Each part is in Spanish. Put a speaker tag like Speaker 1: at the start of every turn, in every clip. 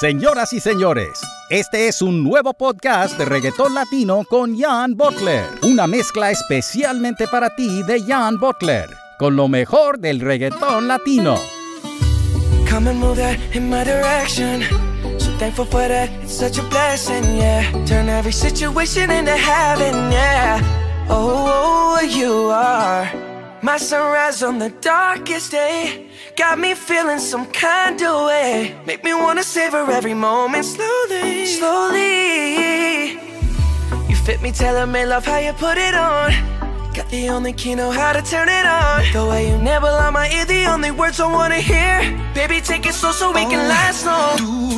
Speaker 1: Señoras y señores, este es un nuevo podcast de reggaetón latino con Jan Butler, una mezcla especialmente para ti de Jan Butler, con lo mejor del reggaetón latino.
Speaker 2: Come and move that in my direction. So thankful for that, it's such a blessing, yeah. Turn every situation into heaven, yeah. Oh, you are my sunrise on the darkest day. Got me feeling some kind of way. Make me wanna savor every moment slowly, slowly. You fit me, telling me love how you put it on. Got the only key, know how to turn it on. The way you never lie my ear, the only words I wanna hear. Baby, take it slow so we can
Speaker 3: Oh,
Speaker 2: last long.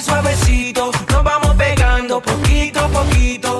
Speaker 4: suave, suavecito. Nos vamos pegando poquito a poquito.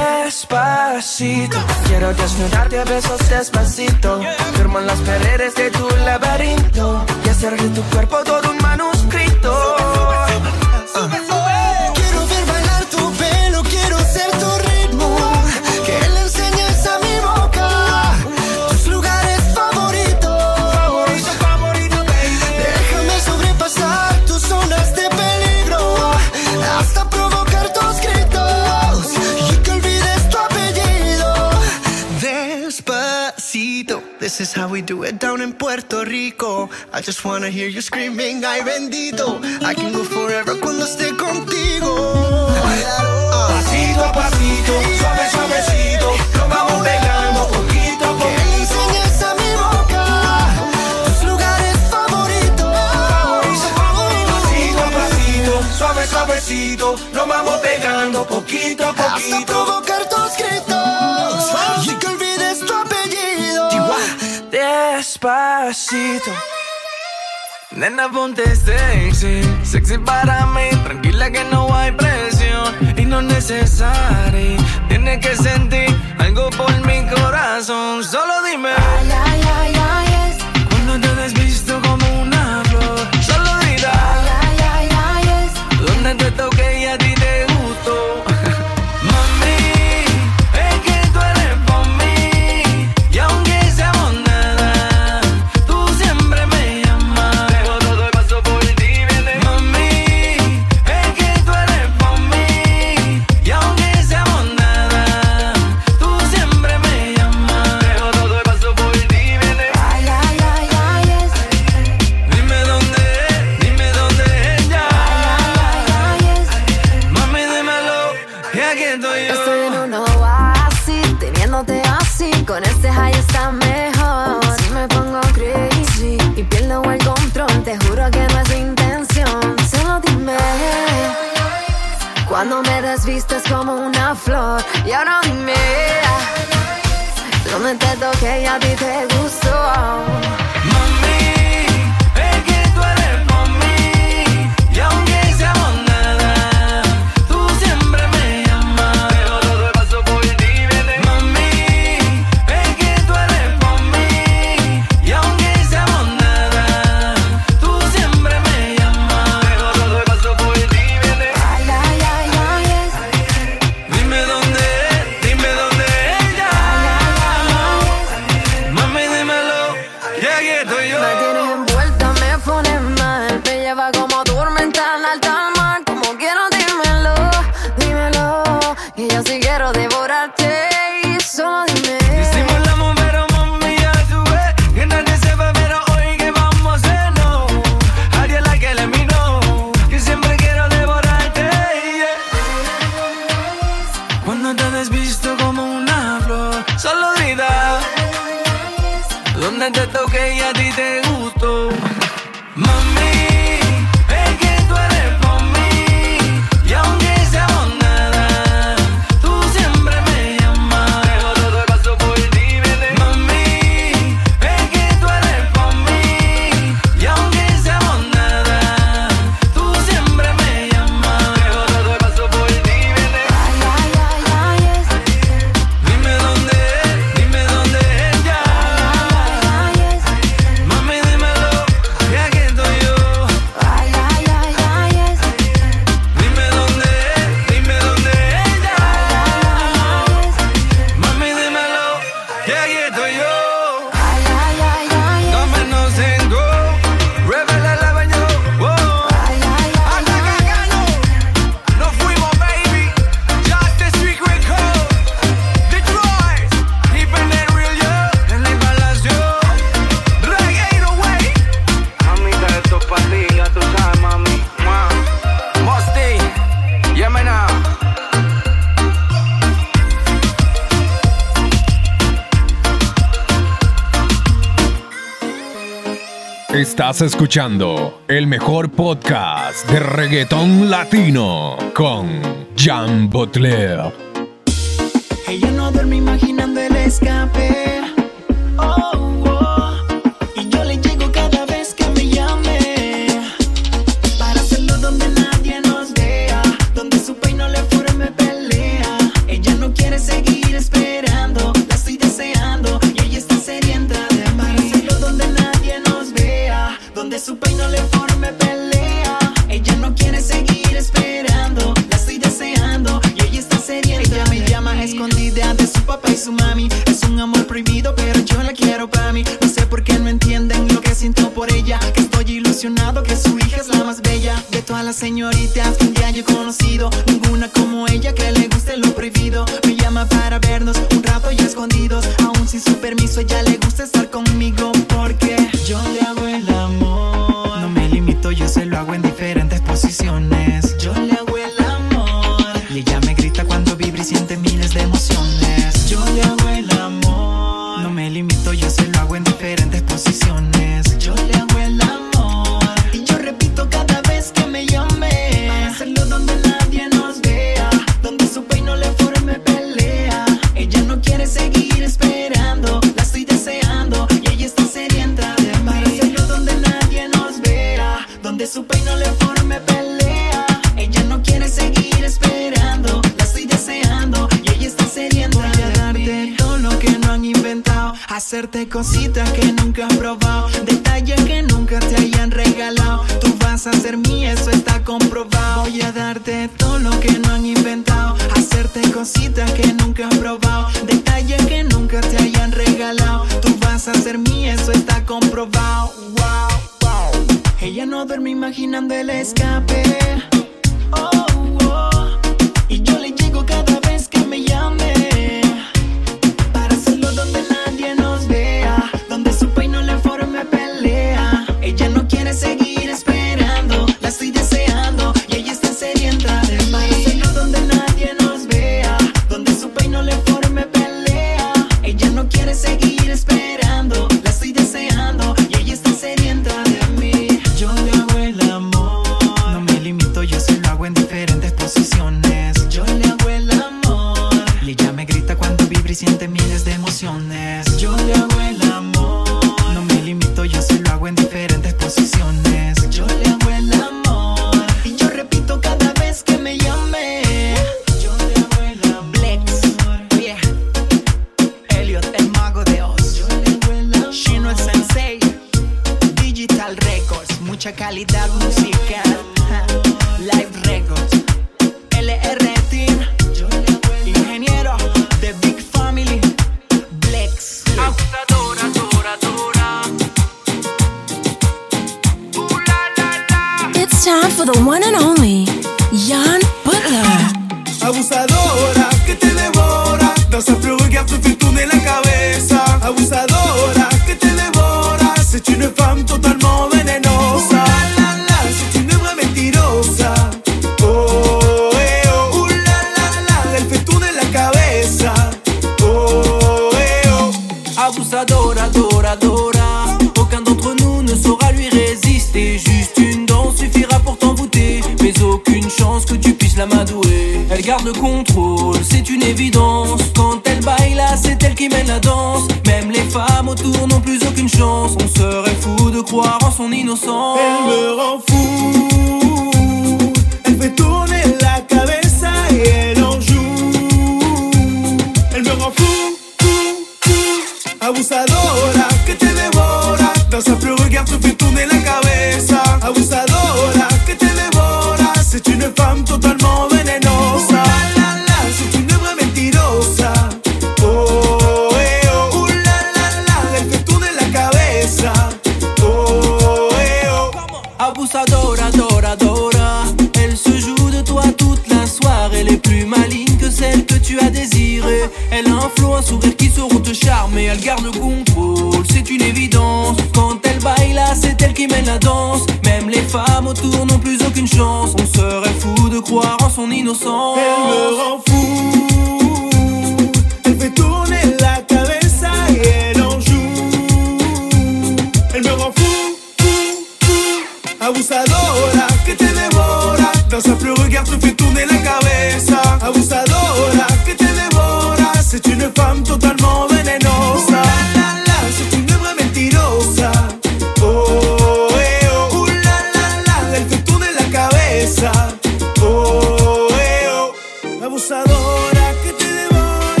Speaker 2: Despacito, quiero desnudarte a besos despacito. Firmo en las paredes de tu laberinto. Y hacer de tu cuerpo todo un manuscrito.
Speaker 3: Quiero we do it down in Puerto Rico. I just wanna hear you screaming, ay bendito. I can go forever cuando esté contigo.
Speaker 4: Pasito a pasito, suave, suavecito. Nos vamos pegando poquito a poquito.
Speaker 3: enseñes a mi boca tus lugares favoritos.
Speaker 4: Pasito a pasito, suave, suavecito. Nos vamos pegando poquito a
Speaker 3: Hasta
Speaker 4: poquito.
Speaker 3: provocar
Speaker 2: Despacito. Nena, ponte sexy, sexy para mí. Tranquila que no hay presión y no es necesario. Tienes que sentir algo por mi corazón. Solo dime.
Speaker 5: Ay, ay, ay,
Speaker 6: Estás escuchando el mejor podcast de reggaetón latino con Jean Butler.
Speaker 7: Ella no duerme imaginando el escape. no
Speaker 8: som.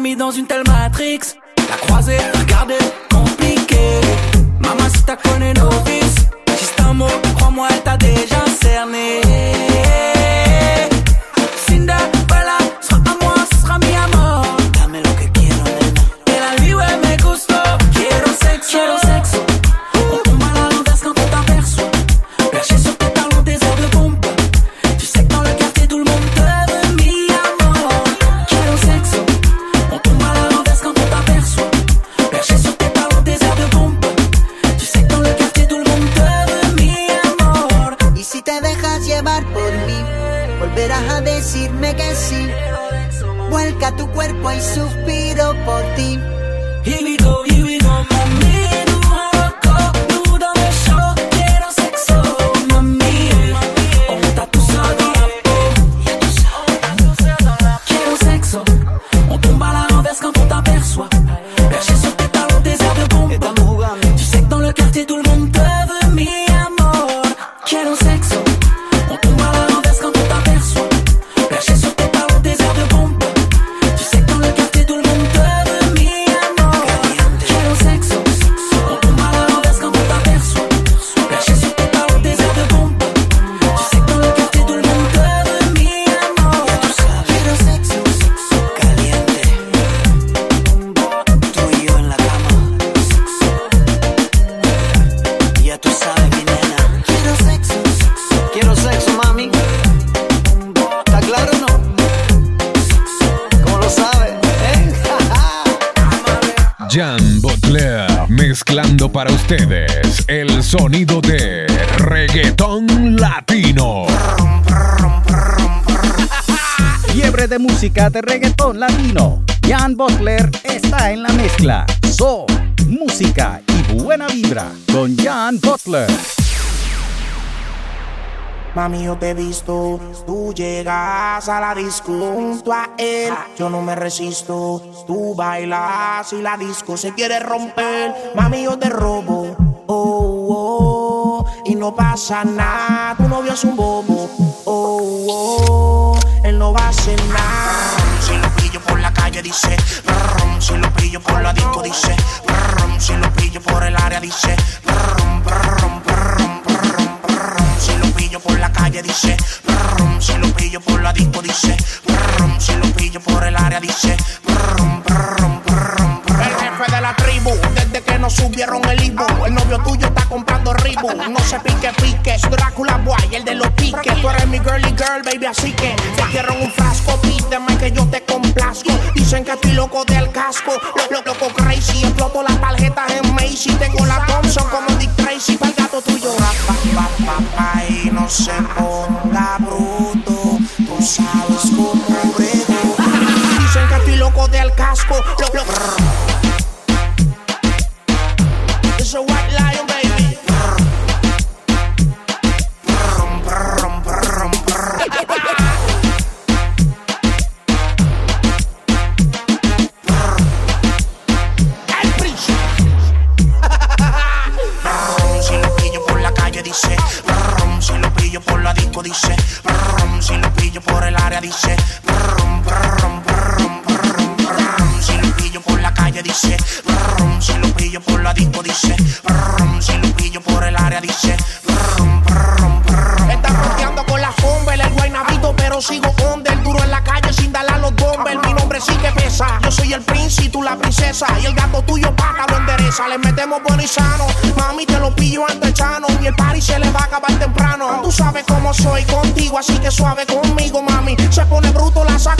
Speaker 8: dans une
Speaker 7: telle matrix. La croisée, regardez, compliqué. Maman, si t'as connu nos vices, juste un mot, crois-moi, elle t'a
Speaker 1: déjà cerné. Soul, música y buena vibra con Jan Butler.
Speaker 9: Mami, yo te he visto, tú llegas a la disco junto a él. Yo no me resisto, tú bailas y la disco se quiere romper. Mami, yo te robo, oh, oh, y no pasa nada. Tu novio es un bobo, oh, oh, él no va a hacer nada. Si lo pillo por la calle, dice, si lo pillo por la disco, dice, si lo pillo por el área, dice, brum. Si lo pillo por la calle dice, brum, si lo pillo por la disco dice, si lo pillo por el área dice, brum, brum, brum. El jefe de la tribu, subieron el Ibu, el novio tuyo está comprando Ribu, no se pique pique, Drácula Boy, el de los piques, tú eres mi girly girl, baby, así que te quiero un frasco, pídeme que yo te complazco, dicen que estoy loco del casco, lo, lo- loco crazy, exploto las tarjetas en Macy, tengo la Thompson como Dick Tracy, para el gato tuyo, pa, pa, pa, pa, y no se ponga bruto, tú sabes cómo dicen que estoy loco del casco, lo, lo, el dice, brum, brum, brum, brum, brum. si lo pillo por la calle dice, brum, si lo pillo por la disco dice, brum, si lo pillo por el área dice, brum, brum, brum. Está rodeando con la fumble, el guaynabito, pero sigo under, duro en la calle sin darle a los dumbbells. Mi nombre sí que pesa, yo soy el príncipe, tú la princesa, y el gato tuyo paga lo endereza. Le metemos bueno y sano, mami te lo pillo antes chano, y el party se le va a acabar temprano. Tú sabes cómo soy contigo, así que suave conmigo, mami. Se pone bruto, la saco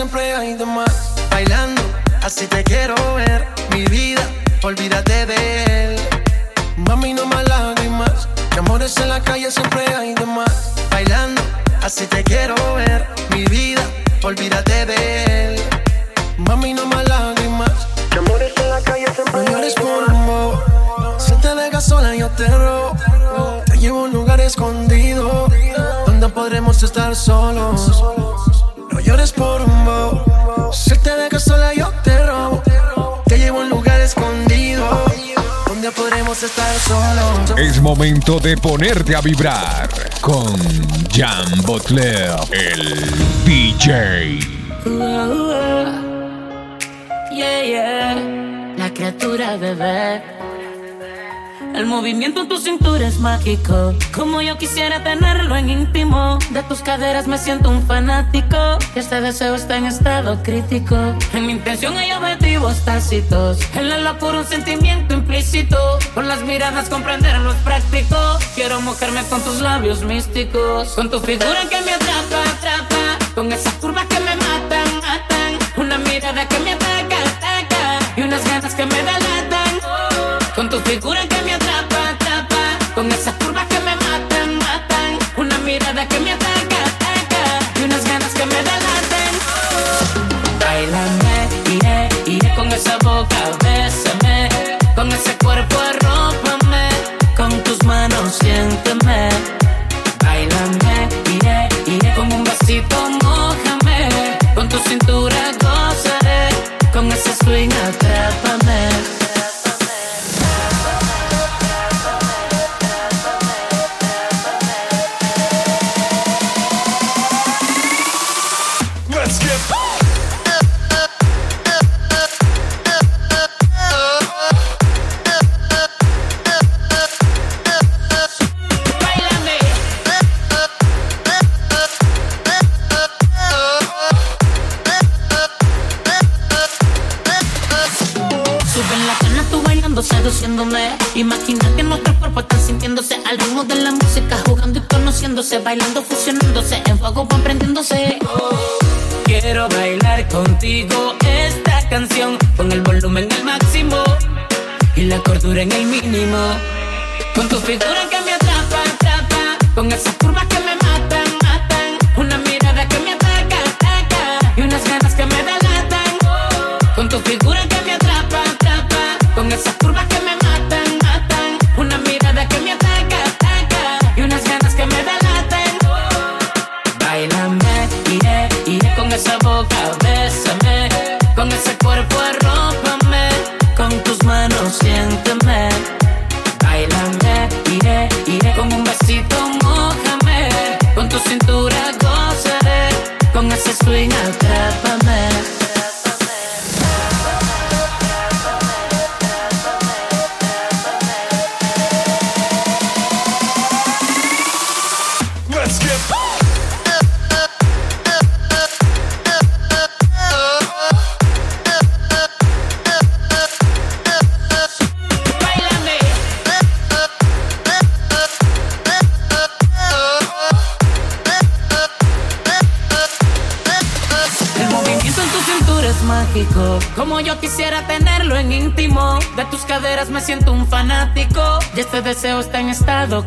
Speaker 10: En la calle
Speaker 6: momento de ponerte a vibrar con Jan Butler, el DJ.
Speaker 11: Yeah, yeah. La criatura bebé. El movimiento en tu cintura es mágico. Como yo quisiera tenerlo en íntimo. De tus caderas me siento un fanático. Este deseo está en estado crítico. En mi intención hay objetivos tácitos. En la locura un sentimiento implícito. Con las miradas comprender los práctico. Quiero mojarme con tus labios místicos. Con tu figura que me atrapa, atrapa. Con esas curvas que me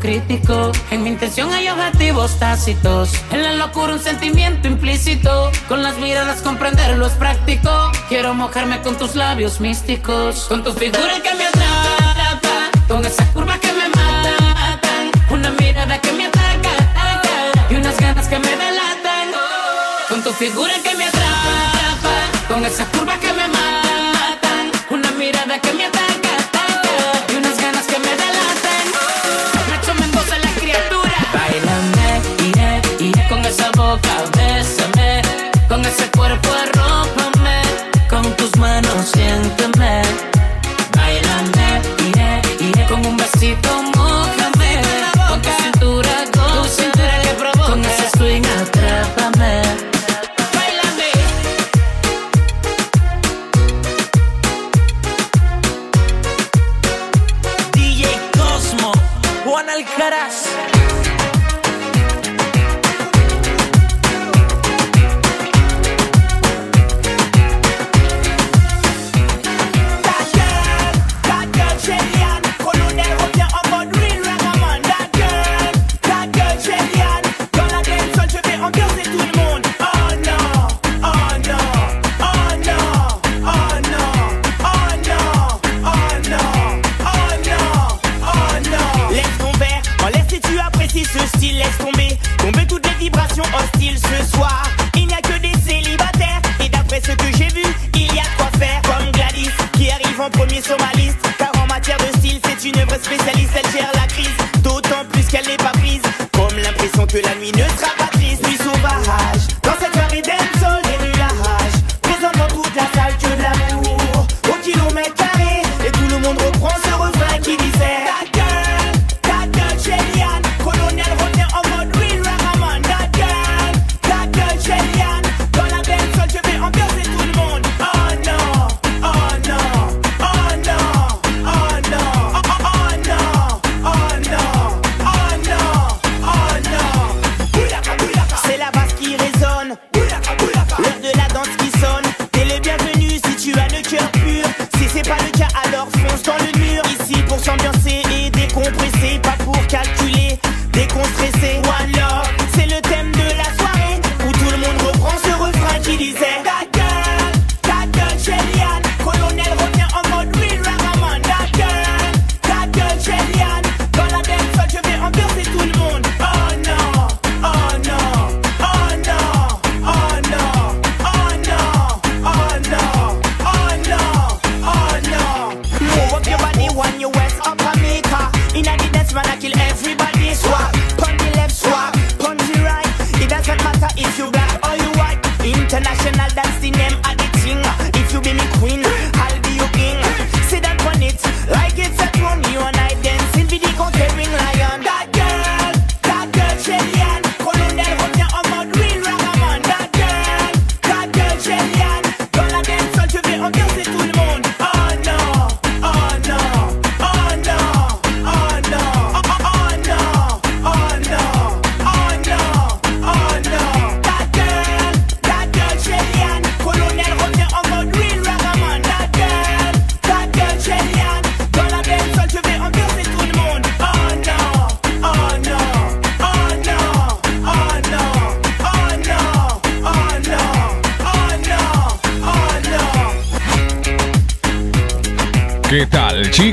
Speaker 11: En mi intención hay objetivos tácitos. En la locura un sentimiento implícito. Con las miradas comprenderlo es práctico. Quiero mojarme con tus labios místicos. Con tu figura que me atrapa. Con esas curvas que me matan. Una mirada que me
Speaker 12: ataca. Y unas ganas que me delatan. Con tu figura que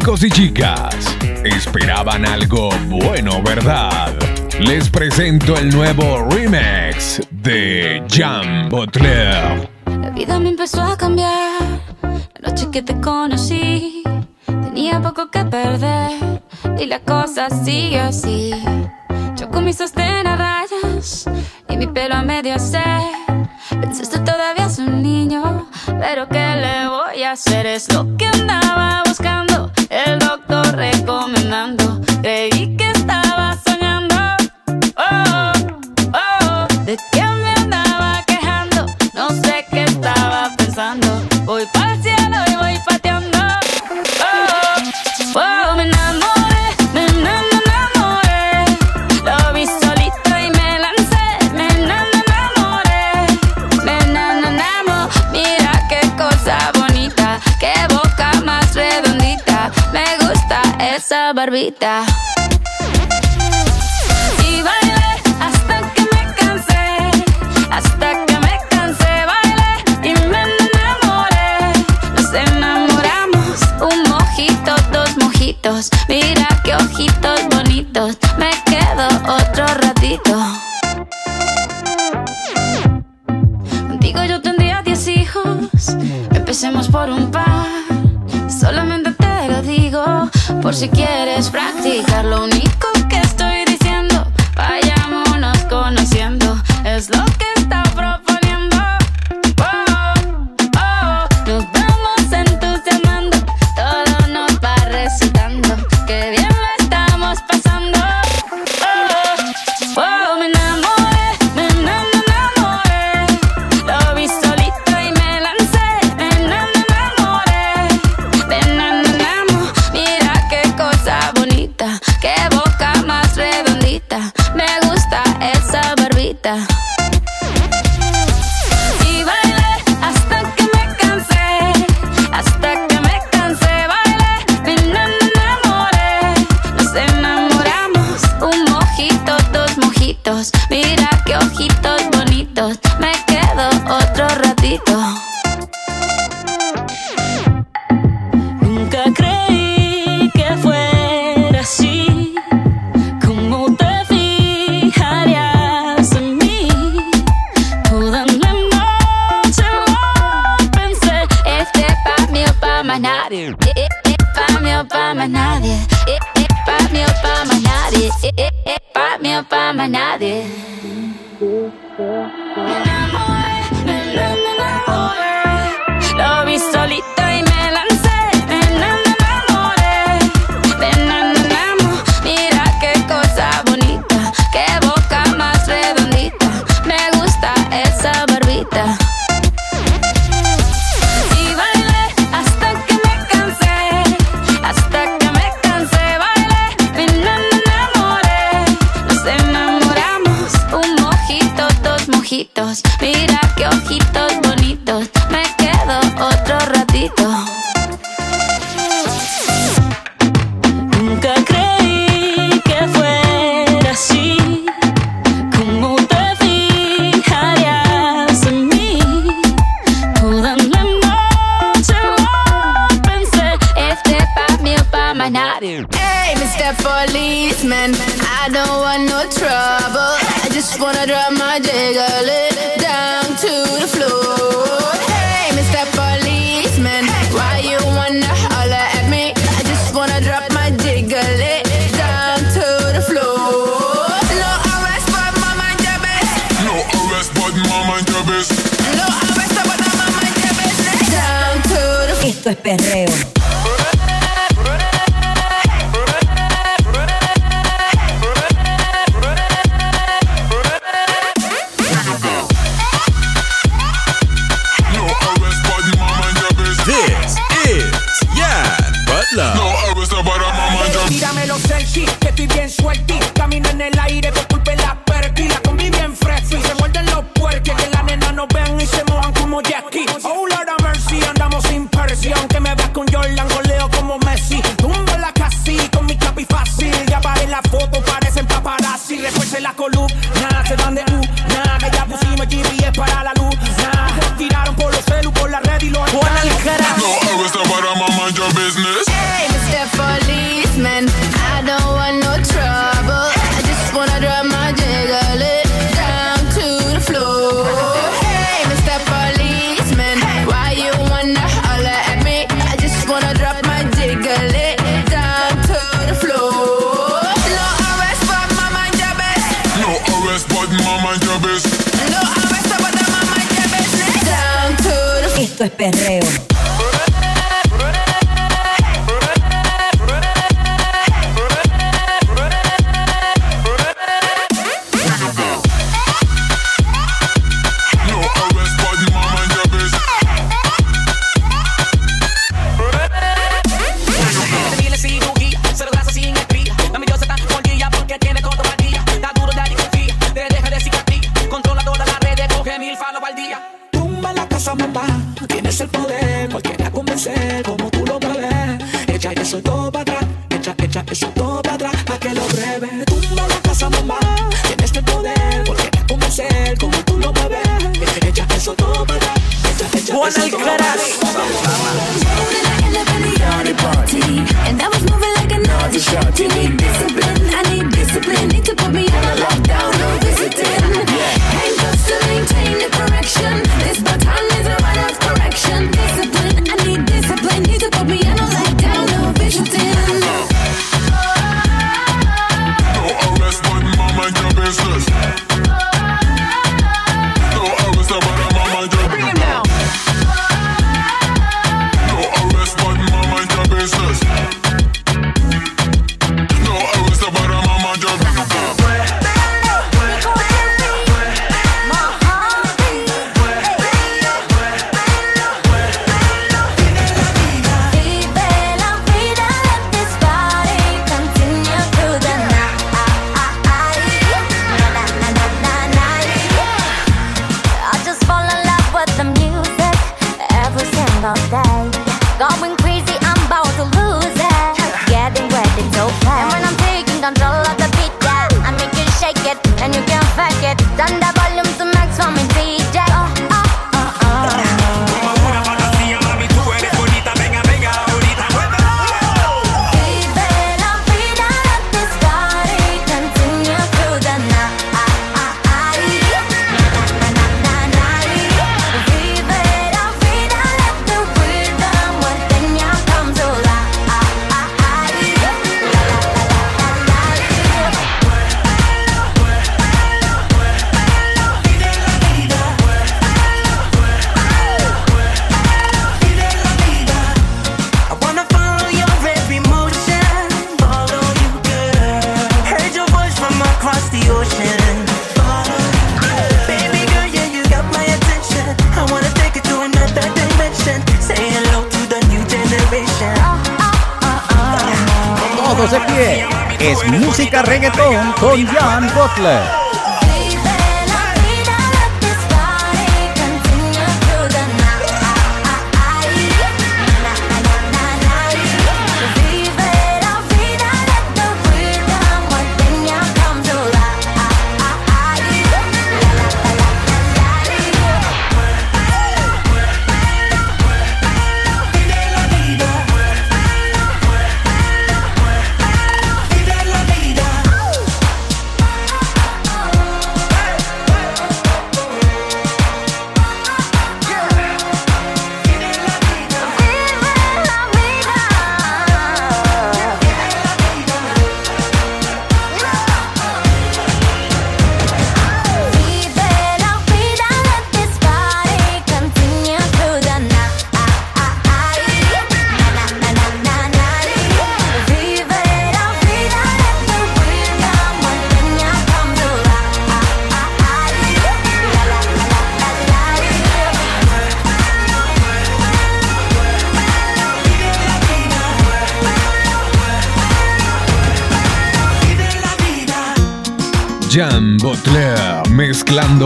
Speaker 6: Chicos y chicas, esperaban algo bueno, ¿verdad? Les presento el nuevo remix de Jan Butler.
Speaker 13: La vida me empezó a cambiar la noche que te conocí. Tenía poco que perder y la cosa sigue así. Yo con mis sostén a rayas y mi pelo a medio se. Pensaste todavía es un niño, pero ¿qué le voy a hacer? Es lo otro ratito. Contigo yo tendría 10 hijos, empecemos por un par. Solamente te lo digo, por si quieres practicar. Lo único que estoy diciendo, vayámonos conociendo, es lo que
Speaker 14: perreo.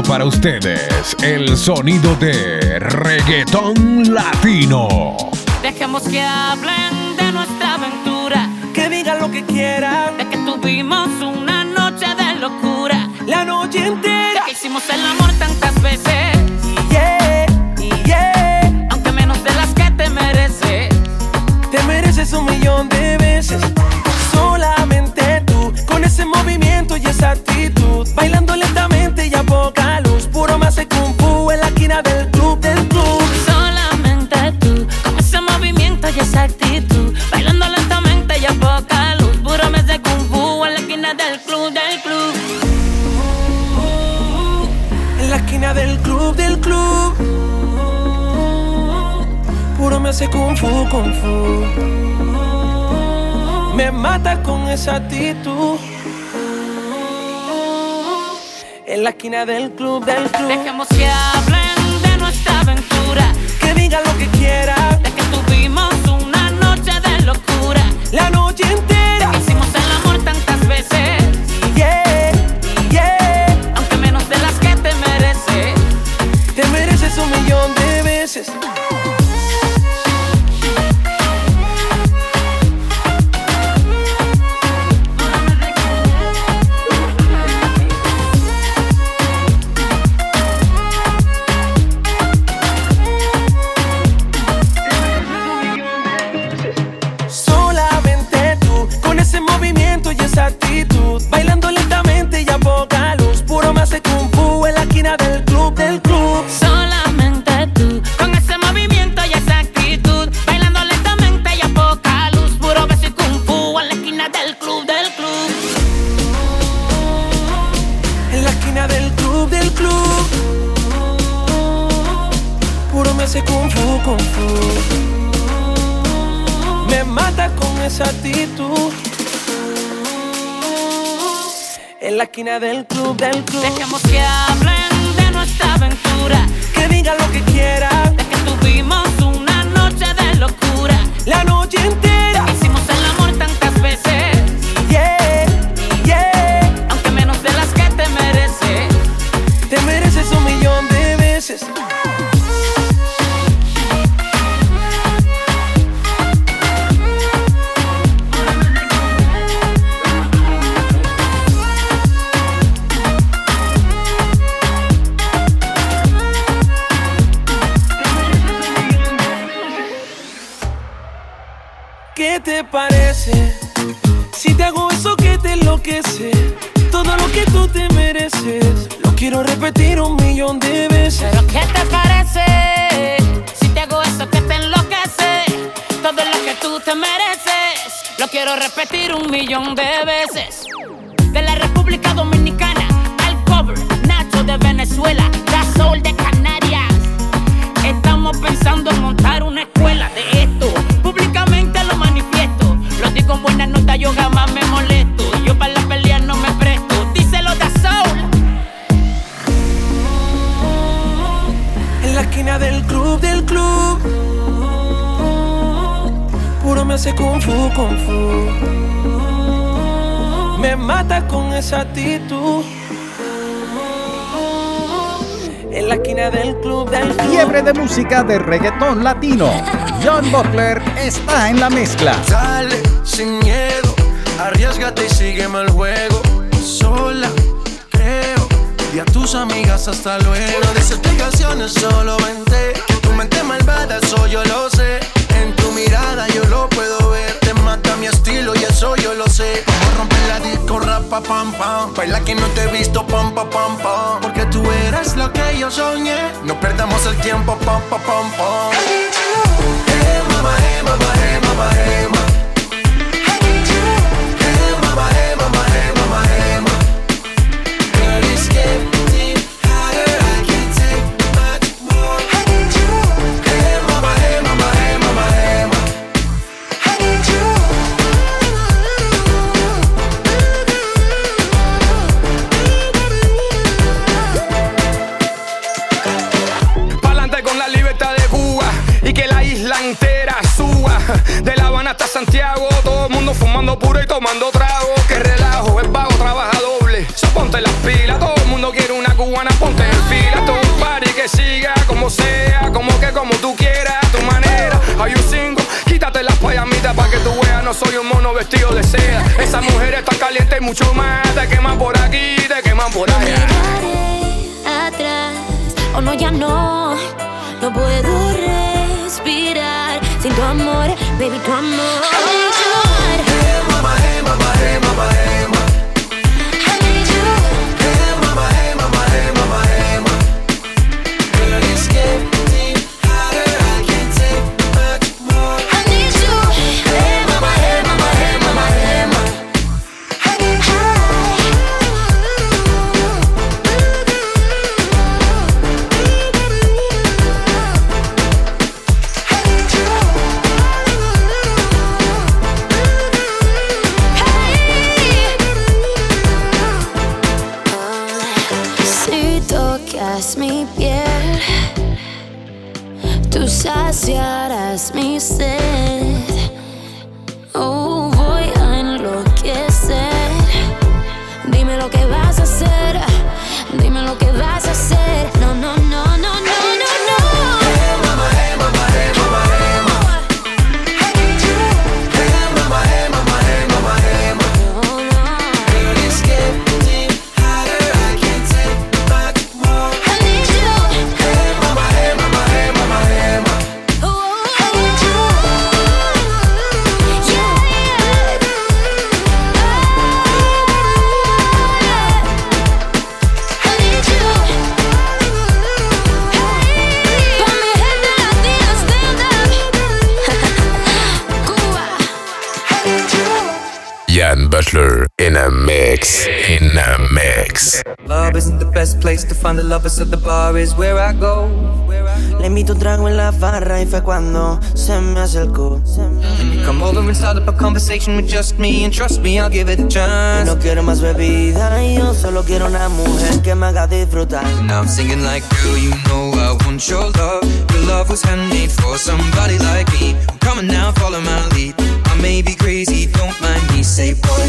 Speaker 4: para
Speaker 6: ustedes el sonido de reggaetón latino.
Speaker 11: Dejemos que hablen de nuestra aventura,
Speaker 2: que digan lo que quieran,
Speaker 11: de que tuvimos una noche de locura,
Speaker 2: la noche entera,
Speaker 11: que hicimos el amor tantas veces.
Speaker 2: Yeah, yeah.
Speaker 11: Aunque menos de las que te mereces,
Speaker 2: te mereces un millón de veces. Solamente tú, con ese movimiento y esa actitud reina del club, del club.
Speaker 11: Puro
Speaker 2: me hace kung fu, kung fu. Me mata con esa actitud. En la esquina del club, del club.
Speaker 11: Dejemos que hablen de nuestra aventura.
Speaker 2: Que digan lo que quieran esquina del club, del club.
Speaker 11: Dejemos que hablen de nuestra aventura.
Speaker 2: Que digan lo que quieran.
Speaker 11: De que tuvimos una noche de locura.
Speaker 2: La noche entera.
Speaker 11: Hicimos el amor
Speaker 2: tan enloquece, todo lo que tú te mereces, lo quiero repetir un millón de veces.
Speaker 11: ¿Pero qué te parece? Si te hago eso que te enloquece, todo lo que tú te mereces, lo quiero repetir un millón de veces. De la República Dominicana al cover, Nacho de Venezuela, Da Soul de Canarias. Estamos pensando en montar una escuela de En la
Speaker 2: esquina del club, del club. Puro me hace kung fu, kung fu. Me mata con esa actitud. En la esquina del club, del club.
Speaker 1: Fiebre de música de reggaetón latino. John Butler está en la mezcla.
Speaker 10: Dale, sin miedo, arriesgate y sígueme el juego. Y a tus amigas hasta luego. No des explicaciones, solo vente. Que tu mente malvada, eso yo lo sé. En tu mirada yo lo puedo ver. Te mata mi estilo y eso yo lo sé. A romper la disco, rapa, pam, pam. Baila que no te he visto, pam, pam, pam, pam. Porque tú eres lo que yo soñé. No perdamos el tiempo, pam, pam, pam, pam.
Speaker 15: Siga como sea, como que como tú quieras, a tu manera. Hay un single, quítate las payamitas para que tú veas, no soy un mono vestido de seda. Esa mujer está caliente y mucho más, te queman por aquí, te queman por allá.
Speaker 16: atrás. Oh no, ya no, no puedo respirar sin tu amor, baby, tu amor.
Speaker 10: Hey, mama, hey, mama, hey, mama,
Speaker 17: mix. In the mix.
Speaker 18: Love isn't the best place to find the lovers, so the bar is where I go.
Speaker 19: Le invito un trago en la barra y fue cuando se me acercó.
Speaker 18: You come over and start up a conversation with just me, and trust me, I'll give it a chance.
Speaker 19: No quiero más bebida y yo solo quiero una mujer que me haga disfrutar.
Speaker 18: Now I'm singing like, girl, you know I want your love. Your love was handmade for somebody like me. Come on now, follow my lead. I may be crazy, don't mind me. Say, boy,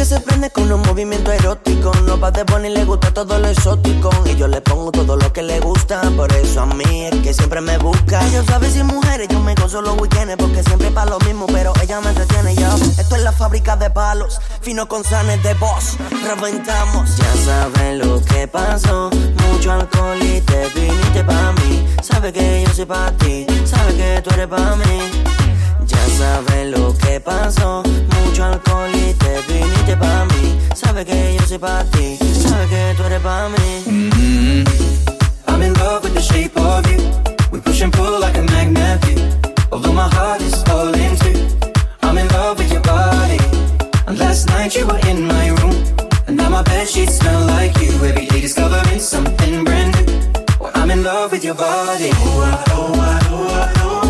Speaker 19: que se prende con un movimiento erótico. No va de Bunny le gusta todo lo exótico. Y yo le pongo todo lo que le gusta. Por eso a mí es que siempre me busca. Ella sabe si mujeres, yo me gozo los weekends. Porque siempre pa' lo mismo, pero ella me entretiene yo. Esto es la fábrica de palos. Fino con sanes de boss. Reventamos. Ya saben lo que pasó. Mucho alcohol y te viniste pa' mí. Sabe que yo soy pa' ti. Sabe que tú eres pa' mí. Sabes lo que pasó. Mucho alcohol y te viniste pa' mí. Sabe que yo soy pa' ti. Sabe que tú eres pa' mí. Mm-hmm.
Speaker 7: I'm in love with the shape of you. We push and pull like a magnet. Although my heart is falling too. I'm in love with your body. And last night you were in my room. And now my bed sheets smell like you. Every day discovering something brand new. Well, I'm in love with your body. Oh, I, oh, I, oh, I, oh,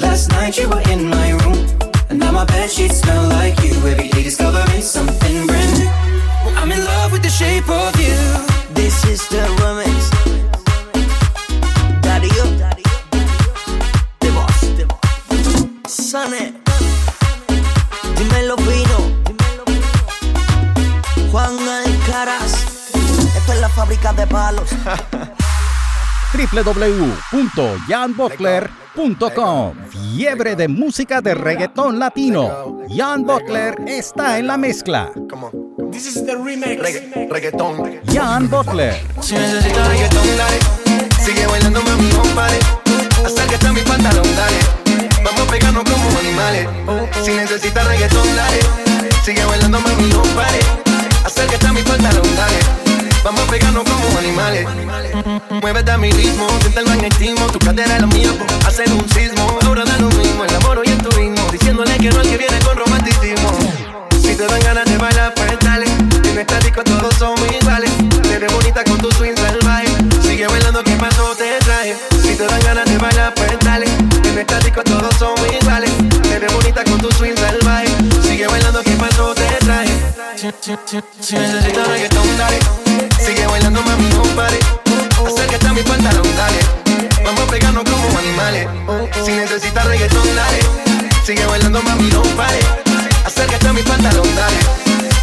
Speaker 7: last night you were in my room. And now my bed sheets smell like you. Every day discovering something brand new. I'm in love with the shape of you.
Speaker 19: This is the remix. Daddy up. The boss. Sane. Dímelo fino. Juan Alcaraz. Esto es la fábrica de palos.
Speaker 1: www.janbutler.com Fiebre de música de reggaetón latino. Jan Butler está en la mezcla.
Speaker 9: This is the remix.
Speaker 10: reggaetón.
Speaker 1: Jan Butler.
Speaker 10: Si necesitas reggaetón, dale. Sigue bailando, mami, pare. Acércate a mi pantalón, dale. Vamos a pegarnos como animales. Si necesitas reggaetón, dale. Sigue bailando, mami, pare. Acércate a mi pantalón, dale. Vamos a pegarnos como animales. Muévete a mi ritmo, siente el magnetismo. Tu cadera es la mía, por hacer un sismo. Ahora da lo mismo, el amor y el turismo. Diciéndole que no al que viene con romanticismo. Si te dan ganas de bailar, pues dale. En esta disco todos somos iguales. Te ves bonita con tu swing salvaje. Sigue bailando, que pasó te traje. Si te dan ganas de bailar, pues dale. En esta disco todos somos iguales. Te ves bonita con tu swing salvaje. Sigue bailando, que pasó te traje. Si necesitas reggaetón, dale. Sigue bailando, mami, no pare. Acércate a mi pantalón, dale. Vamos a pegarnos como animales. Si necesitas reggaetón, dale. Sigue bailando, mami, no pare. Acércate a mi pantalón, dale.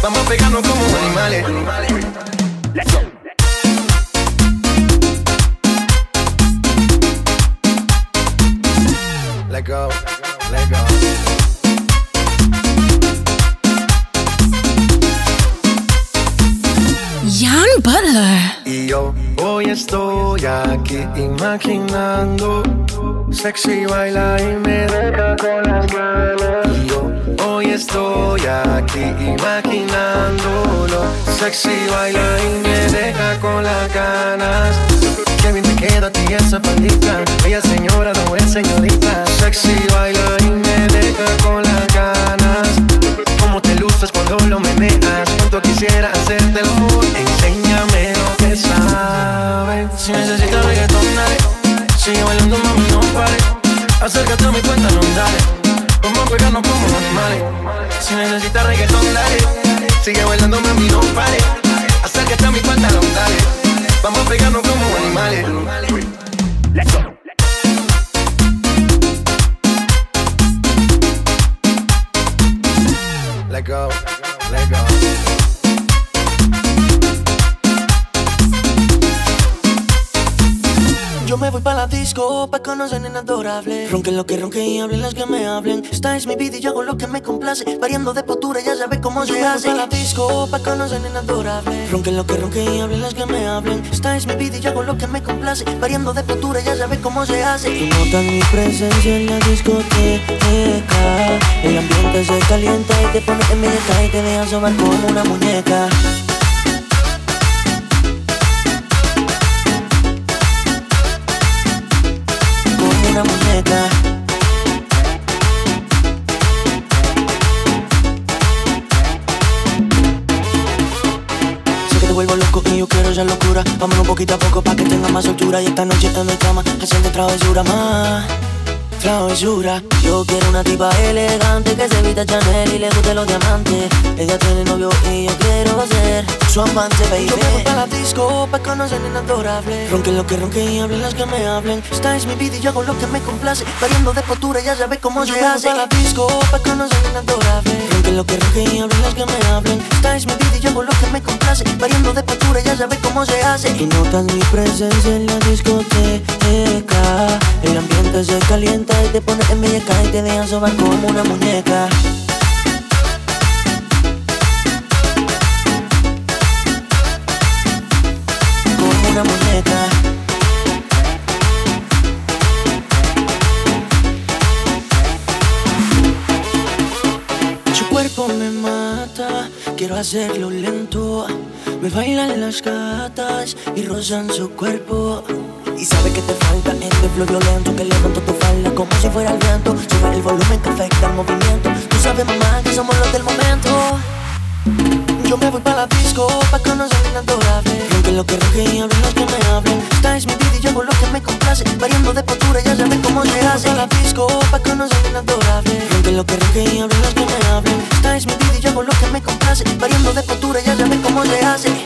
Speaker 10: Vamos a pegarnos como animales. Let go, let go.
Speaker 14: Jan Butler.
Speaker 10: Y yo hoy estoy aquí imaginando Sexy baila y me deja con las ganas Y yo hoy estoy aquí imaginándolo Sexy baila y me deja con las ganas. Qué bien te queda a ti esa faldita Ella señora no es señorita. Sexy baila y me deja con las ganas Luces cuando lo meneas Cuánto quisiera hacerte el amor Enséñame lo que sabes Si necesitas reggaetón, dale. Sigue bailando, mami, no pare. Acércate a mi pantalón, dale. Vamos a pegarnos como animales Si necesitas reggaetón, dale. Sigue bailando, mami, no pare. Acércate a mi pantalón, dale. Vamos a pegarnos como animales Let go, let go.
Speaker 19: Yo me voy pa' la disco pa' conocer nena adorable. Ronquen lo que ronquen y hablen las que me hablen. Esta es mi vida y yo hago lo que me complace. Variando de postura, ya sabes cómo se hace. Yo me voy pa' la disco pa' conocer nena adorable. Ronquen lo que ronquen y hablen las que me hablen. Esta es mi vida y yo hago lo que me complace. Variando de postura, ya sabes cómo se hace. Tú notas mi presencia en la discoteca. El ambiente se calienta y te pone en mi y te deja sobar como una muñeca. Vámonos poquito a poco pa' que tenga más altura Y esta noche en mi cama haciendo travesura más. Travesura. Yo quiero una tipa elegante Que se evita Chanel y le guste los diamantes. Ella tiene novio y yo quiero ser Su amante, baby. Yo me voy pa' la disco pa' conocer nena adorable. Ronquen lo que ronquen y hablen las que me hablen. Esta es mi vida y yo hago lo que me complace. Variando de postura ya sabes cómo
Speaker 20: Yo
Speaker 19: se
Speaker 20: me voy
Speaker 19: hace.
Speaker 20: pa' la
Speaker 19: disco pa' conocer nena adorable. Ronquen lo que ronquen y hablen las que me hablen. Esta es mi vida y yo hago lo que me complace. Variando de postura ya sabes cómo se hace. Tú notas mi presencia en la discoteca. El ambiente se calienta y te pone en muñeca Y te deja sobar como una muñeca una muñeca Su cuerpo me mata, quiero hacerlo lento. Me bailan las gatas y rozan su cuerpo. Y sabe que te falta este flow violento que levanto tu falda como si fuera el viento. Sube el volumen que afecta el movimiento. Tú sabes, mamá, que somos los del momento. Yo me voy pa' la disco pa' conocer la adorable. Ronque lo que ronque y hablen los que me hablen. Esta es mi vida y yo hago lo que me complace. Variando de postura ya sabes cómo se hace. pa' la disco pa' conocer la adorable. Ronque lo que ronque y hablen los que me hablen. Esta es mi vida y yo hago lo que me complace. Variando de postura ya sabes cómo se hace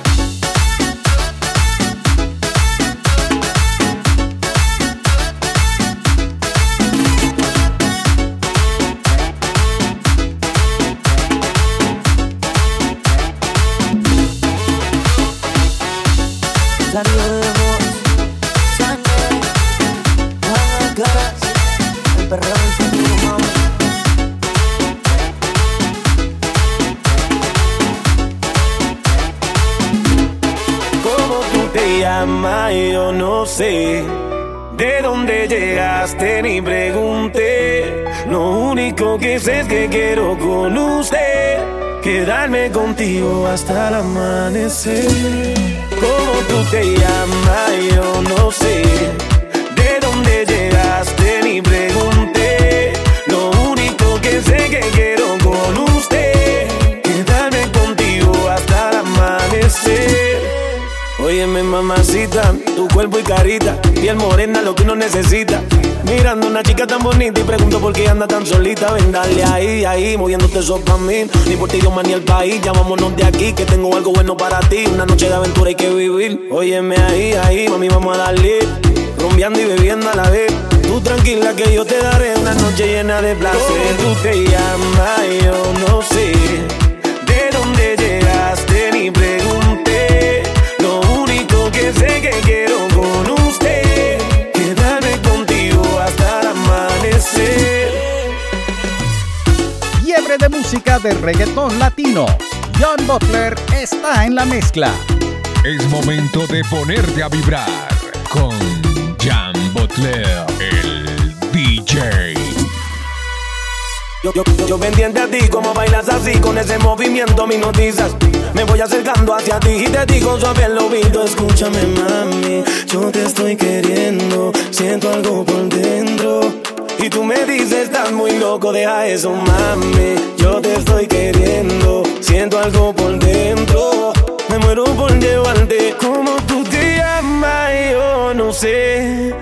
Speaker 2: hasta el amanecer. ¿Cómo tú te llamas? Yo no sé. ¿De dónde llegaste? Ni pregunté. Lo único que sé que quiero con usted quedarme contigo hasta el amanecer. Óyeme mamacita, tu cuerpo y carita, piel morena, lo que uno necesita. Una chica tan bonita y pregunto por qué anda tan solita. Ven, dale ahí, ahí, moviéndote eso pa' mí. Ni por ti, Dios, ni el país. Llamámonos de aquí, que tengo algo bueno para ti. Una noche de aventura hay que vivir. Óyeme ahí, ahí, mami, vamos a darle. Rumbeando y bebiendo a la vez. Tú tranquila que yo te daré una noche llena de placer. ¿Cómo tú te llamas? Yo no sé. ¿De dónde llegaste? Ni pregunté.
Speaker 1: De música de reggaetón latino. John Butler está en la mezcla.
Speaker 6: Es momento de ponerte a vibrar con Jan Butler, el DJ.
Speaker 2: Yo, yo, yo pendiente a ti, como bailas así, con ese movimiento me noticias. Me voy acercando hacia ti y te digo suave al oído, escúchame mami, yo te estoy queriendo, siento algo por dentro. Y tú me dices, estás muy loco, deja eso mami, yo te estoy queriendo, siento algo por dentro. Me muero por llevarte, como tú te llamas, yo no sé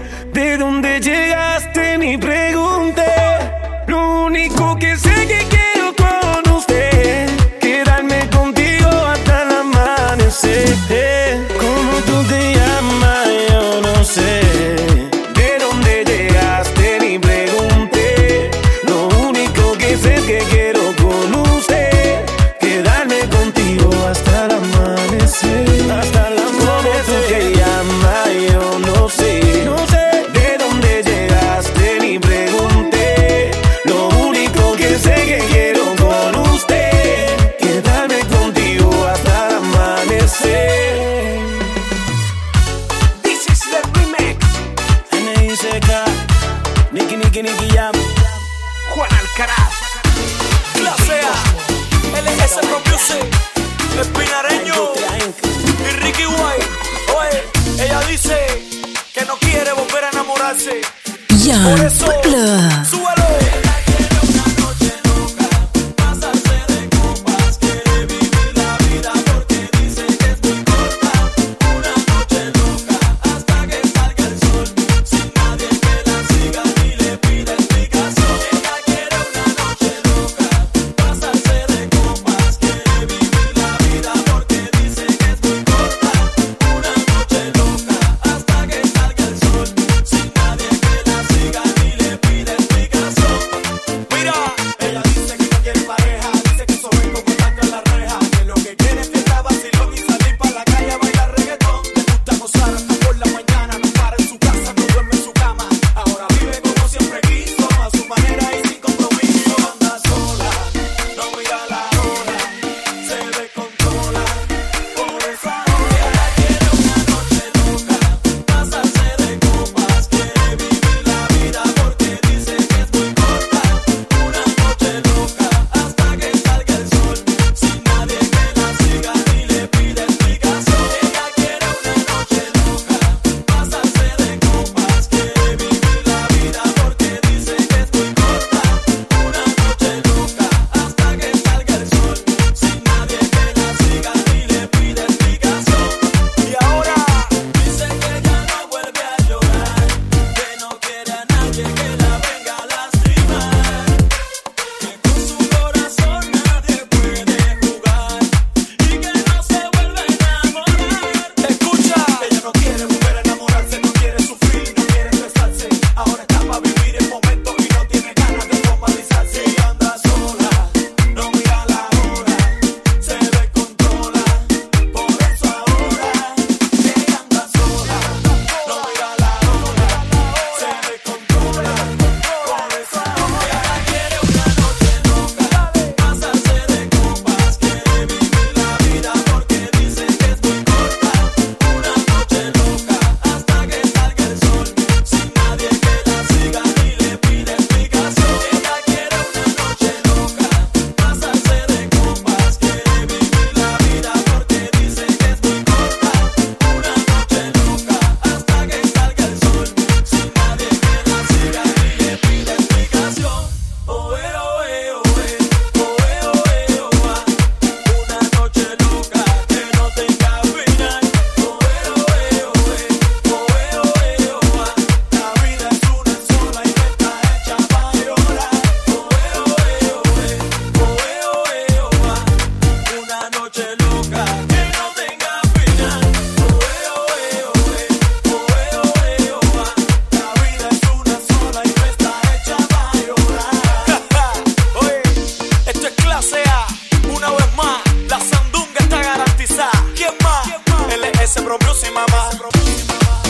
Speaker 21: Jan
Speaker 8: Por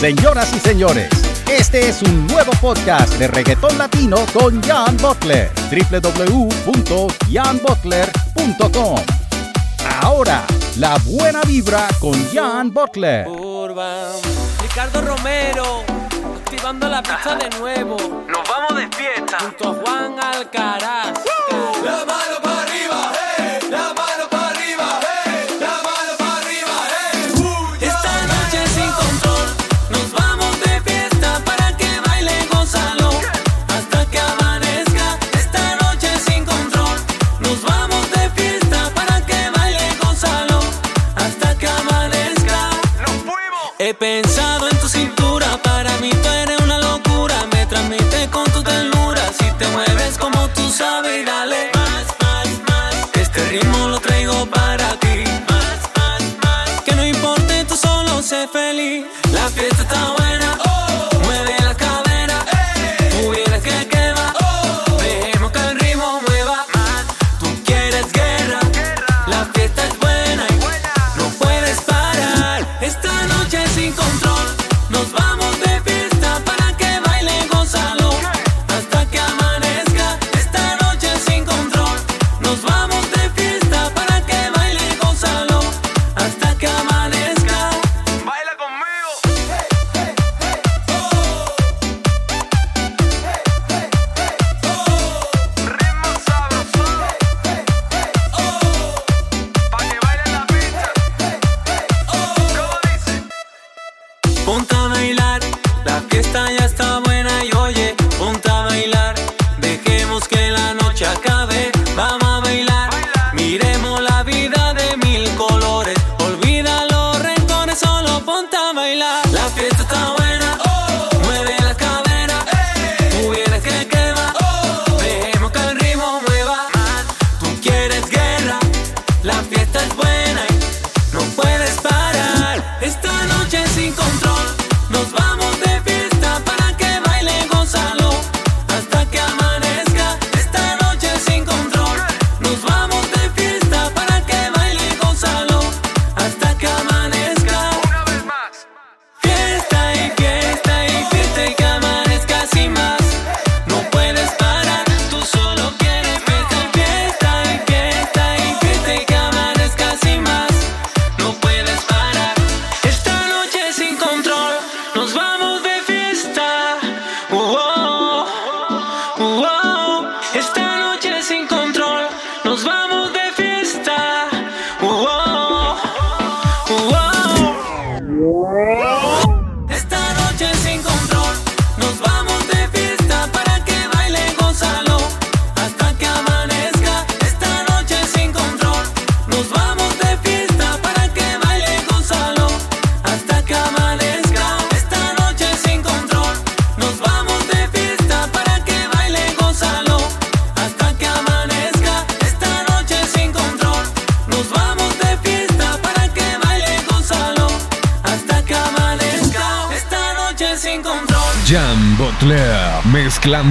Speaker 1: Señoras y señores, este es un nuevo podcast de reggaetón latino con Jan Butler. www.janbutler.com. Ahora, la buena vibra con Jan Butler.
Speaker 22: Ricardo Romero, activando la pista de nuevo. Nos vamos de fiesta. Junto a Juan Alcaraz.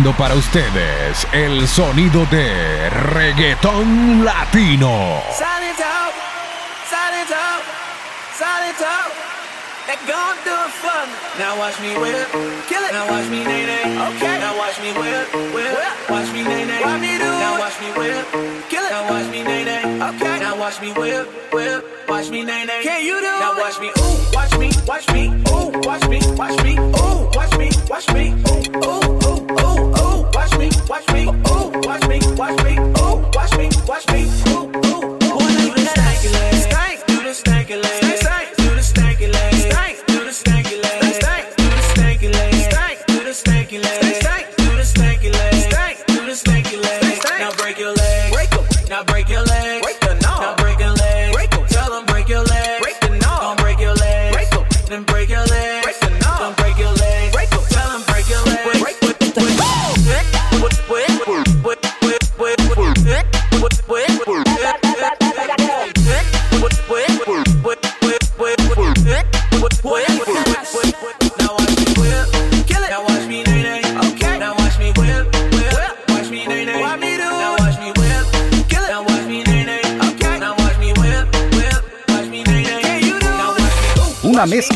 Speaker 8: para
Speaker 6: ustedes el sonido de reggaetón latino.
Speaker 8: Now watch me whip, kill it. Now watch me nay nay. Okay. Now watch me whip, whip. Watch me nay nay. Watch me do Now watch me whip, kill it. Now watch me nay nay. Okay. Now watch me whip, whip. Watch me nay nay. Can you do Now watch me ooh, watch me, watch me ooh, watch me, watch me ooh, watch me, watch me ooh ooh. watch me, oh, watch me, watch me.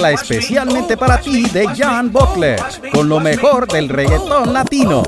Speaker 1: Especialmente para ti de Jan Butler, con lo mejor del reggaetón latino.